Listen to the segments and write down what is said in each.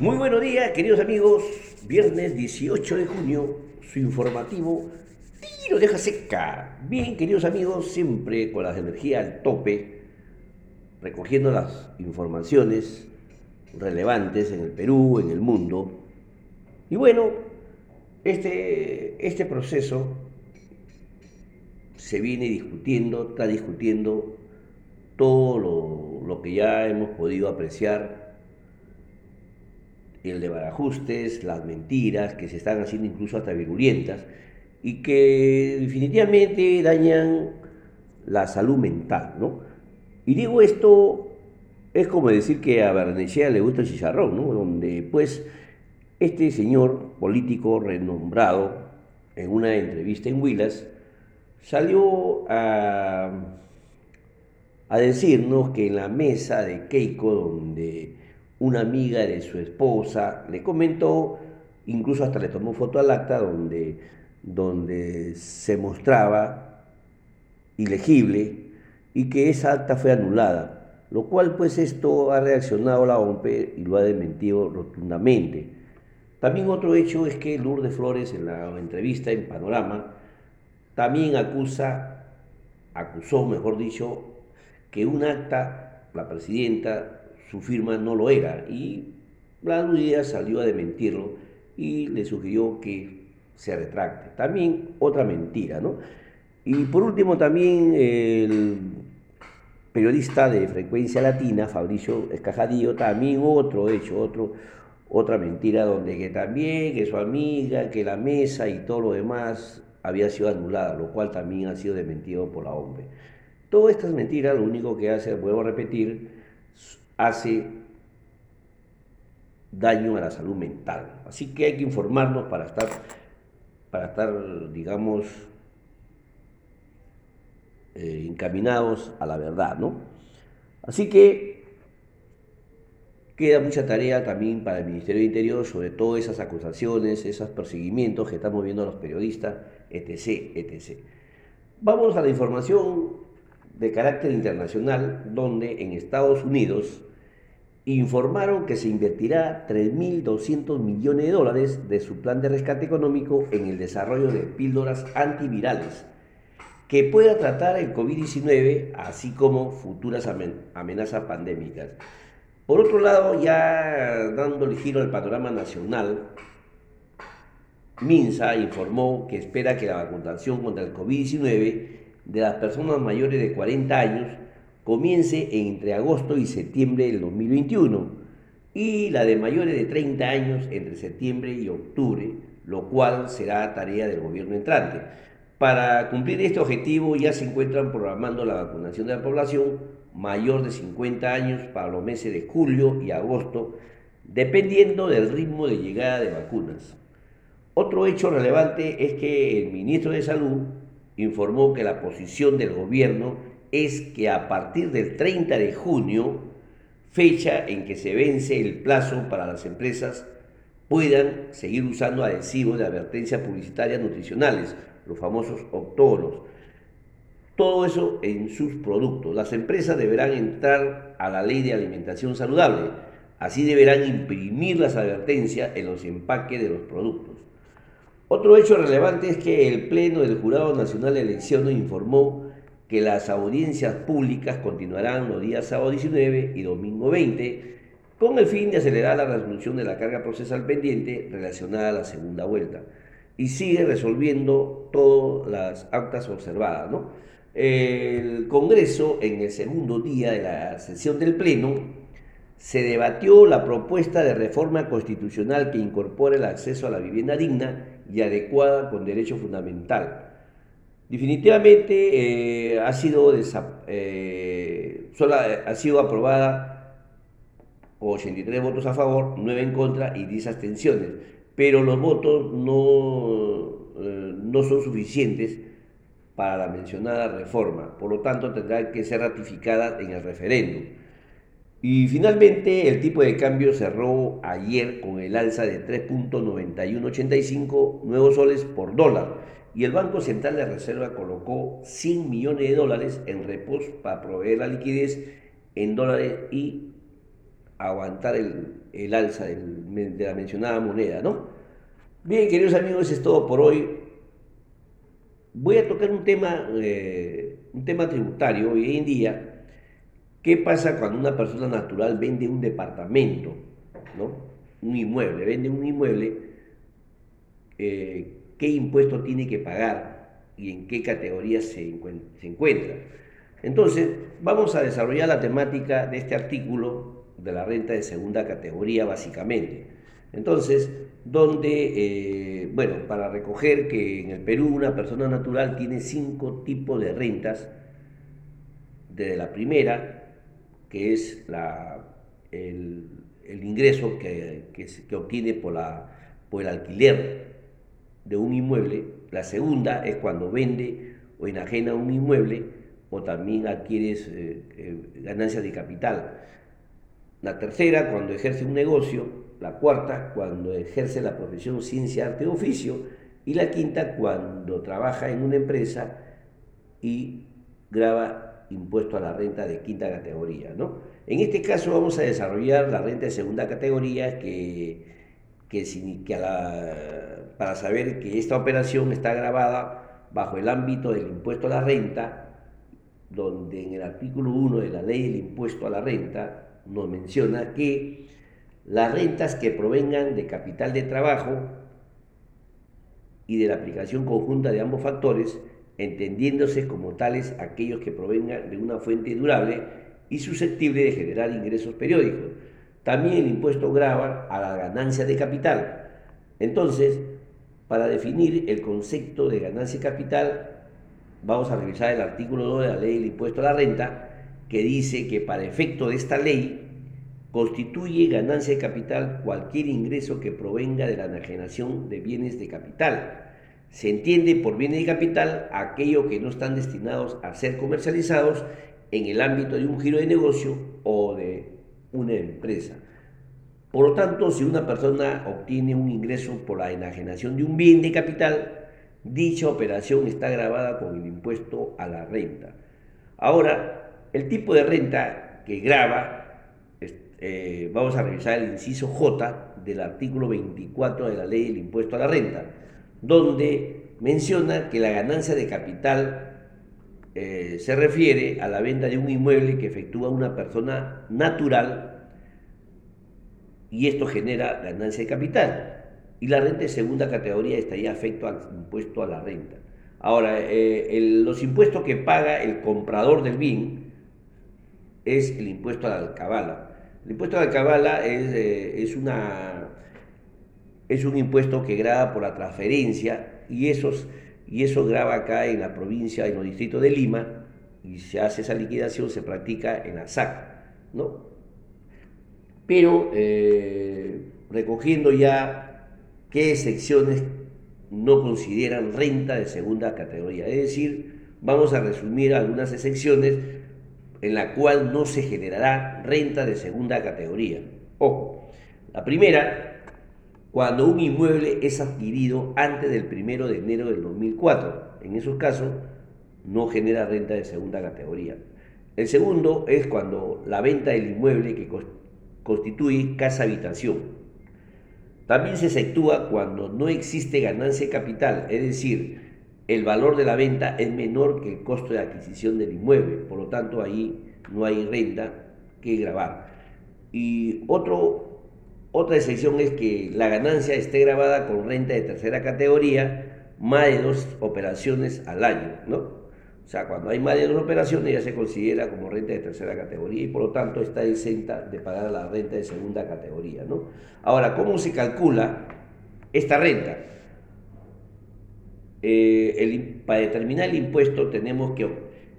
Muy buenos días, queridos amigos. Viernes 18 de junio, su informativo Tiro deja seca. Bien, queridos amigos, siempre con las energías al tope, recogiendo las informaciones relevantes en el Perú, en el mundo. Y bueno, este, este proceso se viene discutiendo, está discutiendo todo lo, lo que ya hemos podido apreciar el de barajustes, las mentiras que se están haciendo incluso hasta virulentas y que definitivamente dañan la salud mental, ¿no? Y digo esto, es como decir que a Barnechea le gusta el chicharrón, ¿no? Donde pues este señor político renombrado en una entrevista en Huilas salió a, a decirnos que en la mesa de Keiko, donde una amiga de su esposa le comentó, incluso hasta le tomó foto al acta donde, donde se mostraba ilegible y que esa acta fue anulada, lo cual pues esto ha reaccionado la OMP y lo ha desmentido rotundamente. También otro hecho es que Lourdes Flores en la entrevista en Panorama también acusa, acusó mejor dicho, que un acta, la presidenta su firma no lo era y la Díaz salió a desmentirlo y le sugirió que se retracte. También otra mentira, ¿no? Y por último también el periodista de Frecuencia Latina, Fabricio Escajadillo, también otro hecho, otro, otra mentira donde que también, que su amiga, que la mesa y todo lo demás había sido anulada, lo cual también ha sido desmentido por la OMP. Todas estas mentiras lo único que hace, vuelvo a repetir, hace daño a la salud mental. Así que hay que informarnos para estar, para estar digamos, eh, encaminados a la verdad, ¿no? Así que queda mucha tarea también para el Ministerio de Interior sobre todo esas acusaciones, esos perseguimientos que estamos viendo a los periodistas, etc., etc. Vamos a la información de carácter internacional, donde en Estados Unidos informaron que se invertirá 3.200 millones de dólares de su plan de rescate económico en el desarrollo de píldoras antivirales que pueda tratar el COVID-19, así como futuras amenazas pandémicas. Por otro lado, ya dándole giro al panorama nacional, Minsa informó que espera que la vacunación contra el COVID-19 de las personas mayores de 40 años comience entre agosto y septiembre del 2021 y la de mayores de 30 años entre septiembre y octubre, lo cual será tarea del gobierno entrante. Para cumplir este objetivo ya se encuentran programando la vacunación de la población mayor de 50 años para los meses de julio y agosto, dependiendo del ritmo de llegada de vacunas. Otro hecho relevante es que el ministro de Salud informó que la posición del gobierno es que a partir del 30 de junio, fecha en que se vence el plazo para las empresas, puedan seguir usando adhesivos de advertencia publicitaria nutricionales, los famosos octógonos. Todo eso en sus productos. Las empresas deberán entrar a la ley de alimentación saludable. Así deberán imprimir las advertencias en los empaques de los productos. Otro hecho relevante es que el Pleno del Jurado Nacional de Elecciones informó que las audiencias públicas continuarán los días sábado 19 y domingo 20 con el fin de acelerar la resolución de la carga procesal pendiente relacionada a la segunda vuelta. Y sigue resolviendo todas las actas observadas. El Congreso, en el segundo día de la sesión del Pleno, se debatió la propuesta de reforma constitucional que incorpora el acceso a la vivienda digna y adecuada con derecho fundamental. Definitivamente eh, ha, sido eh, ha sido aprobada con 83 votos a favor, 9 en contra y 10 abstenciones, pero los votos no, eh, no son suficientes para la mencionada reforma, por lo tanto tendrá que ser ratificada en el referéndum. Y finalmente el tipo de cambio cerró ayer con el alza de 3.9185 nuevos soles por dólar y el Banco Central de Reserva colocó 100 millones de dólares en repos para proveer la liquidez en dólares y aguantar el, alza de la mencionada moneda, ¿no? Bien, queridos amigos, eso es todo por hoy. Voy a tocar un tema, eh, un tema tributario hoy en día. ¿Qué pasa cuando una persona natural vende un departamento, ¿no? un inmueble, vende un inmueble? Eh, ¿Qué impuesto tiene que pagar y en qué categoría se, encuentra? Entonces, vamos a desarrollar la temática de este artículo de la renta de segunda categoría, básicamente. Entonces, donde, eh, bueno, para recoger que en el Perú una persona natural tiene cinco tipos de rentas, desde la primera, que es la, el, ingreso que, que, obtiene por, la, por el alquiler de un inmueble, la segunda es cuando vende o enajena un inmueble o también adquieres eh, eh, ganancias de capital. La tercera, cuando ejerce un negocio, la cuarta cuando ejerce la profesión ciencia, arte o oficio, y la quinta cuando trabaja en una empresa y graba impuesto a la renta de quinta categoría. ¿no? En este caso vamos a desarrollar la renta de segunda categoría que, que, que para saber que esta operación está grabada bajo el ámbito del impuesto a la renta, donde en el artículo 1 de la ley del impuesto a la renta nos menciona que las rentas que provengan de capital de trabajo y de la aplicación conjunta de ambos factores, entendiéndose como tales aquellos que provengan de una fuente durable y susceptible de generar ingresos periódicos. También el impuesto grava a la ganancia de capital. Entonces, para definir el concepto de ganancia capital, vamos a revisar el artículo 2 de la ley del impuesto a la renta, que dice que para efecto de esta ley, constituye ganancia de capital cualquier ingreso que provenga de la enajenación de bienes de capital. Se entiende por bienes de capital aquello que no están destinados a ser comercializados en el ámbito de un giro de negocio o de una empresa. Por lo tanto, si una persona obtiene un ingreso por la enajenación de un bien de capital, dicha operación está grabada con el impuesto a la renta. Ahora, el tipo de renta que graba eh, vamos a revisar el inciso J del artículo 24 de la ley del impuesto a la renta, donde menciona que la ganancia de capital eh, se refiere a la venta de un inmueble que efectúa una persona natural y esto genera ganancia de capital. Y la renta de segunda categoría estaría afecto al impuesto a la renta. Ahora, eh, los impuestos que paga el comprador del bien es el impuesto a la alcabala el impuesto de cabala es, eh, es, una, es un impuesto que graba por la transferencia y, esos, y eso graba acá en la provincia, en los distritos de Lima, y se hace esa liquidación, se practica en la SAC, ¿no? Pero eh, recogiendo ya qué secciones no consideran renta de segunda categoría, es decir, vamos a resumir algunas excepciones en la cual no se generará renta de segunda categoría. Ojo, la primera, cuando un inmueble es adquirido antes del primero de enero del 2004. En esos casos, no genera renta de segunda categoría. El segundo es cuando la venta del inmueble que constituye casa habitación. También se efectúa cuando no existe ganancia capital, es decir, el valor de la venta es menor que el costo de adquisición del inmueble, por lo tanto ahí no hay renta que grabar. Y otro, otra excepción es que la ganancia esté grabada con renta de tercera categoría, más de dos operaciones al año, ¿no? O sea, cuando hay más de dos operaciones ya se considera como renta de tercera categoría y por lo tanto está exenta de pagar la renta de segunda categoría, ¿no? Ahora, ¿cómo se calcula esta renta? Eh, para determinar el impuesto tenemos que,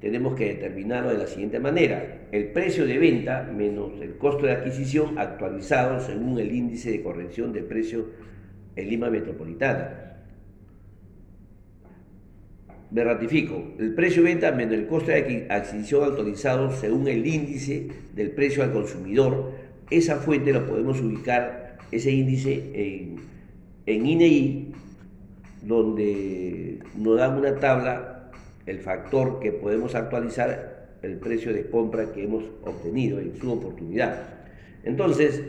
tenemos que determinarlo de la siguiente manera. El precio de venta menos el costo de adquisición actualizado según el índice de corrección de precio en Lima Metropolitana. Me ratifico, el precio de venta menos el costo de adquisición actualizado según el índice del precio al consumidor. Esa fuente la podemos ubicar, ese índice en, en INEI donde nos dan una tabla, el factor que podemos actualizar el precio de compra que hemos obtenido en su oportunidad. Entonces,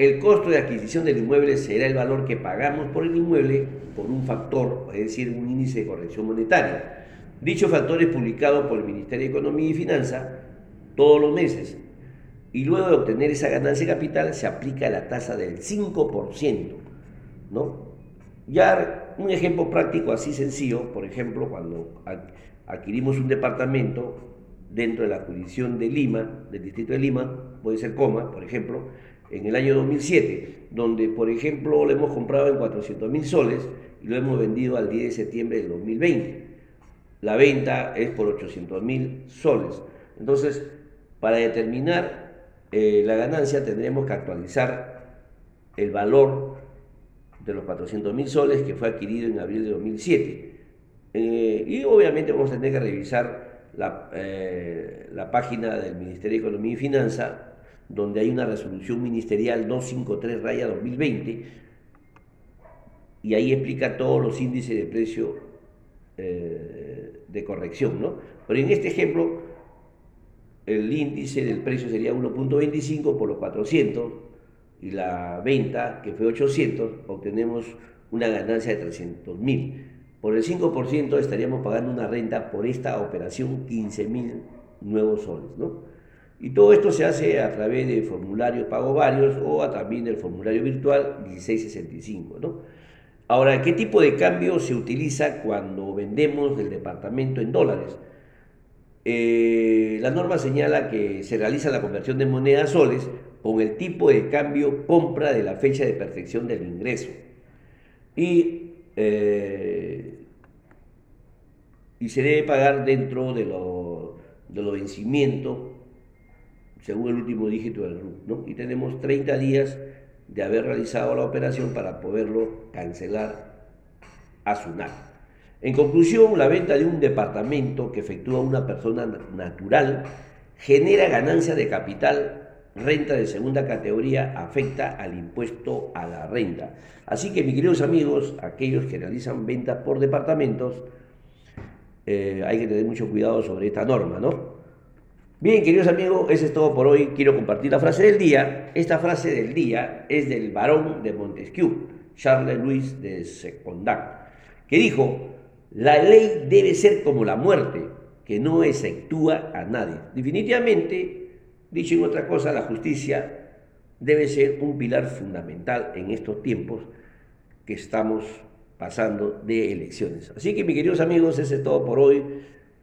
el costo de adquisición del inmueble será el valor que pagamos por el inmueble por un factor, es decir, un índice de corrección monetaria. Dicho factor es publicado por el Ministerio de Economía y Finanzas todos los meses y luego de obtener esa ganancia de capital se aplica la tasa del 5%, ¿no? Ya un ejemplo práctico así sencillo, por ejemplo, cuando adquirimos un departamento dentro de la jurisdicción de Lima, del distrito de Lima, puede ser coma, por ejemplo, en el año 2007, donde, por ejemplo, lo hemos comprado en 400 mil soles y lo hemos vendido al 10 de septiembre del 2020. La venta es por 800 mil soles. Entonces, para determinar eh, la ganancia tendremos que actualizar el valor de los 400 mil soles que fue adquirido en abril de 2007. Eh, y obviamente vamos a tener que revisar la, eh, la página del Ministerio de Economía y Finanzas donde hay una resolución ministerial 253 raya 2020 y ahí explica todos los índices de precio eh, de corrección, ¿no? Pero en este ejemplo, el índice del precio sería 1.25 por los 400 y la venta, que fue 800, obtenemos una ganancia de 300 mil. Por el 5% estaríamos pagando una renta por esta operación 15 mil nuevos soles, ¿no? Y todo esto se hace a través de formularios pago varios o a también del formulario virtual 1665. ¿no? Ahora, ¿qué tipo de cambio se utiliza cuando vendemos el departamento en dólares? Eh, la norma señala que se realiza la conversión de moneda a soles con el tipo de cambio compra de la fecha de perfección del ingreso. Y, eh, y se debe pagar dentro de los de lo vencimientos según el último dígito del RUC, ¿no? Y tenemos 30 días de haber realizado la operación para poderlo cancelar a SUNAT. En conclusión, la venta de un departamento que efectúa una persona natural genera ganancia de capital, renta de segunda categoría, afecta al impuesto a la renta. Así que, mis queridos amigos, aquellos que realizan ventas por departamentos, eh, hay que tener mucho cuidado sobre esta norma, ¿no? Bien, queridos amigos, eso es todo por hoy. Quiero compartir la frase del día. Esta frase del día es del barón de Montesquieu, Charles Louis de Secondac, que dijo, la ley debe ser como la muerte, que no exceptúa a nadie. Definitivamente, dicho en otra cosa, la justicia debe ser un pilar fundamental en estos tiempos que estamos pasando de elecciones. Así que, mis queridos amigos, eso es todo por hoy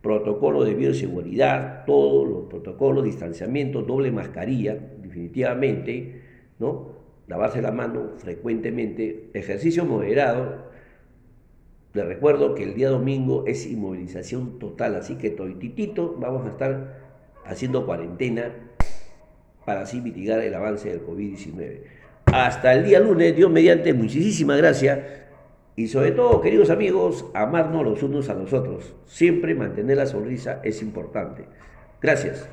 protocolo de bioseguridad, todos los protocolos, distanciamiento, doble mascarilla, definitivamente, ¿no? Lavarse la mano frecuentemente, ejercicio moderado. Les recuerdo que el día domingo es inmovilización total, así que titito vamos a estar haciendo cuarentena para así mitigar el avance del COVID-19. Hasta el día lunes, Dios mediante, muchísimas gracias. Y sobre todo, queridos amigos, amarnos los unos a los otros. Siempre mantener la sonrisa es importante. Gracias.